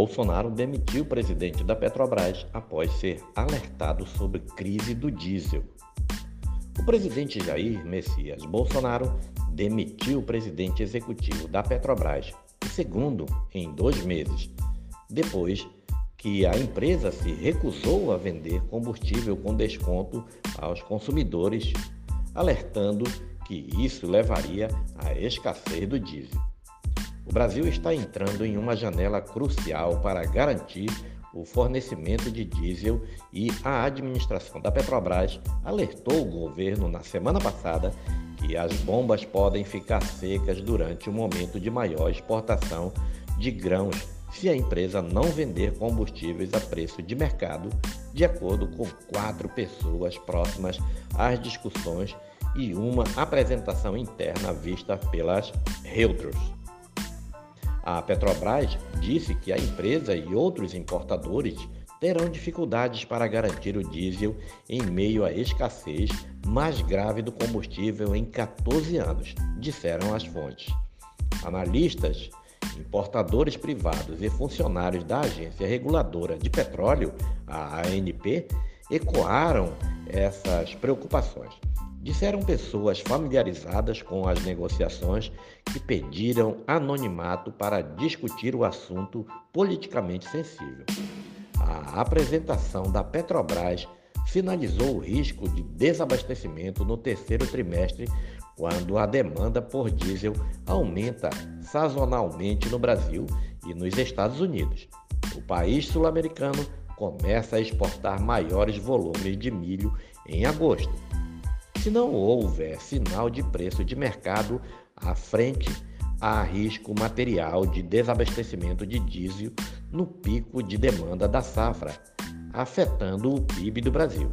Bolsonaro demitiu o presidente da Petrobras após ser alertado sobre crise do diesel. O presidente Jair Messias Bolsonaro demitiu o presidente executivo da Petrobras, segundo em dois meses, depois que a empresa se recusou a vender combustível com desconto aos consumidores, alertando que isso levaria à escassez do diesel. O Brasil está entrando em uma janela crucial para garantir o fornecimento de diesel e a administração da Petrobras alertou o governo na semana passada que as bombas podem ficar secas durante o momento de maior exportação de grãos se a empresa não vender combustíveis a preço de mercado, de acordo com quatro pessoas próximas às discussões e uma apresentação interna vista pelas Reuters. A Petrobras disse que a empresa e outros importadores terão dificuldades para garantir o diesel em meio à escassez mais grave do combustível em 14 anos, disseram as fontes. Analistas, importadores privados e funcionários da Agência Reguladora de Petróleo, a ANP, ecoaram essas preocupações. Disseram pessoas familiarizadas com as negociações que pediram anonimato para discutir o assunto politicamente sensível. A apresentação da Petrobras sinalizou o risco de desabastecimento no terceiro trimestre, quando a demanda por diesel aumenta sazonalmente no Brasil e nos Estados Unidos. O país sul-americano começa a exportar maiores volumes de milho em agosto se não houver sinal de preço de mercado à frente, há risco material de desabastecimento de diesel no pico de demanda da safra, afetando o PIB do Brasil,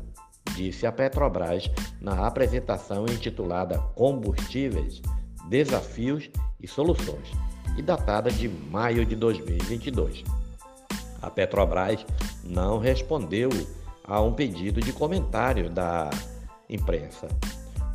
disse a Petrobras na apresentação intitulada Combustíveis, Desafios e Soluções, e datada de maio de 2022. A Petrobras não respondeu a um pedido de comentário da imprensa.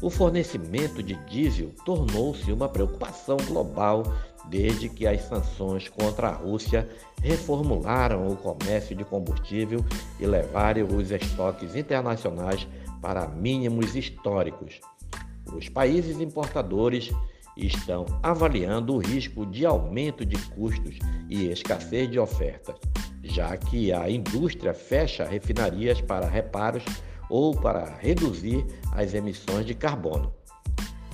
O fornecimento de diesel tornou-se uma preocupação global desde que as sanções contra a Rússia reformularam o comércio de combustível e levaram os estoques internacionais para mínimos históricos. Os países importadores estão avaliando o risco de aumento de custos e escassez de ofertas, já que a indústria fecha refinarias para reparos ou para reduzir as emissões de carbono.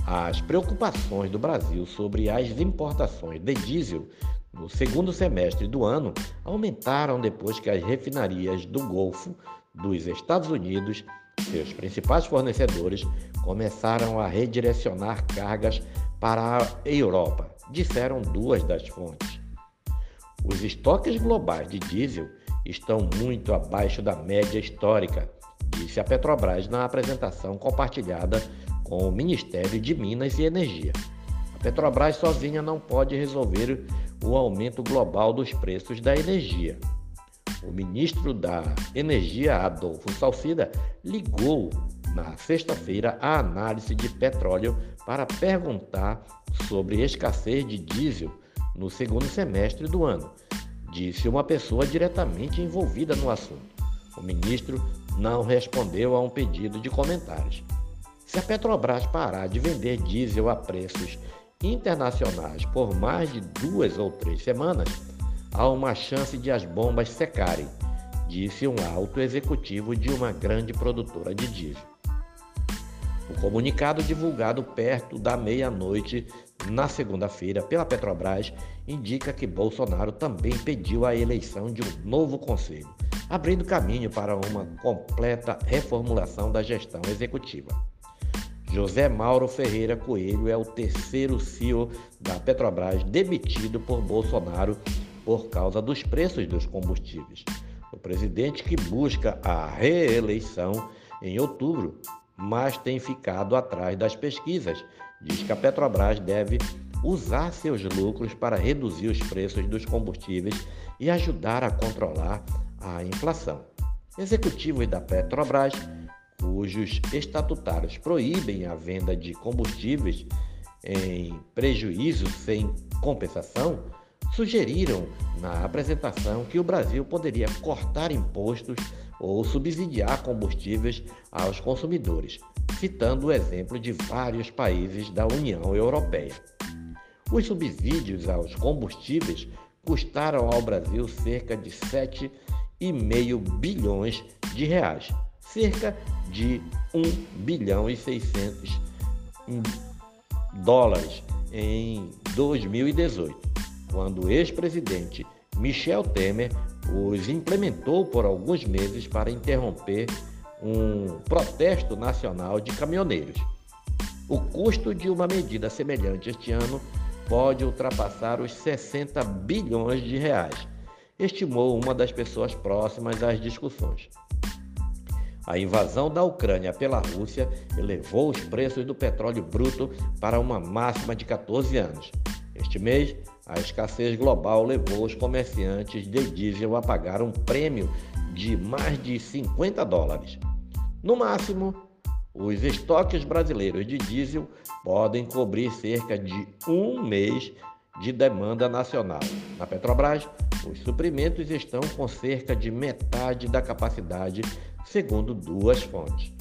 As preocupações do Brasil sobre as importações de diesel no segundo semestre do ano aumentaram depois que as refinarias do Golfo dos Estados Unidos, seus principais fornecedores, começaram a redirecionar cargas para a Europa, disseram duas das fontes. Os estoques globais de diesel estão muito abaixo da média histórica disse a Petrobras na apresentação compartilhada com o Ministério de Minas e Energia. A Petrobras sozinha não pode resolver o aumento global dos preços da energia. O ministro da Energia, Adolfo Salcida, ligou na sexta-feira a análise de petróleo para perguntar sobre escassez de diesel no segundo semestre do ano, disse uma pessoa diretamente envolvida no assunto. O ministro não respondeu a um pedido de comentários. Se a Petrobras parar de vender diesel a preços internacionais por mais de duas ou três semanas, há uma chance de as bombas secarem, disse um alto executivo de uma grande produtora de diesel. O comunicado divulgado perto da meia-noite na segunda-feira pela Petrobras indica que Bolsonaro também pediu a eleição de um novo conselho abrindo caminho para uma completa reformulação da gestão executiva. José Mauro Ferreira Coelho é o terceiro CEO da Petrobras demitido por Bolsonaro por causa dos preços dos combustíveis. O presidente que busca a reeleição em outubro, mas tem ficado atrás das pesquisas, diz que a Petrobras deve usar seus lucros para reduzir os preços dos combustíveis e ajudar a controlar a inflação. Executivos da Petrobras, cujos estatutários proíbem a venda de combustíveis em prejuízo sem compensação, sugeriram na apresentação que o Brasil poderia cortar impostos ou subsidiar combustíveis aos consumidores, citando o exemplo de vários países da União Europeia. Os subsídios aos combustíveis custaram ao Brasil cerca de 7,5 bilhões de reais, cerca de 1 bilhão e 600 dólares em 2018, quando o ex-presidente Michel Temer os implementou por alguns meses para interromper um protesto nacional de caminhoneiros. O custo de uma medida semelhante este ano pode ultrapassar os 60 bilhões de reais, estimou uma das pessoas próximas às discussões. A invasão da Ucrânia pela Rússia elevou os preços do petróleo bruto para uma máxima de 14 anos. Este mês, a escassez global levou os comerciantes de diesel a pagar um prêmio de mais de 50 dólares. No máximo, os estoques brasileiros de diesel podem cobrir cerca de um mês de demanda nacional. Na Petrobras, os suprimentos estão com cerca de metade da capacidade, segundo duas fontes.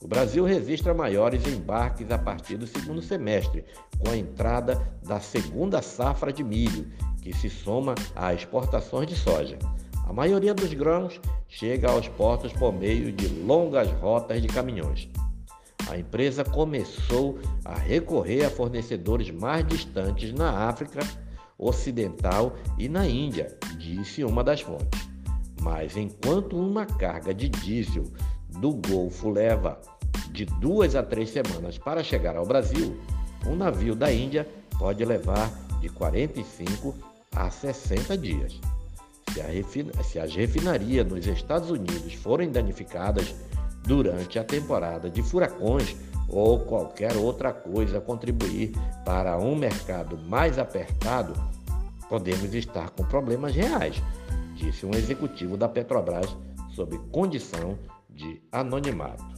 O Brasil registra maiores embarques a partir do segundo semestre, com a entrada da segunda safra de milho, que se soma às exportações de soja. A maioria dos grãos chega aos portos por meio de longas rotas de caminhões. A empresa começou a recorrer a fornecedores mais distantes na África Ocidental e na Índia, disse uma das fontes. Mas enquanto uma carga de diesel do Golfo leva de duas a três semanas para chegar ao Brasil, um navio da Índia pode levar de 45 a 60 dias. Se, refina... Se as refinarias nos Estados Unidos forem danificadas durante a temporada de furacões ou qualquer outra coisa contribuir para um mercado mais apertado, podemos estar com problemas reais, disse um executivo da Petrobras sob condição de anonimato.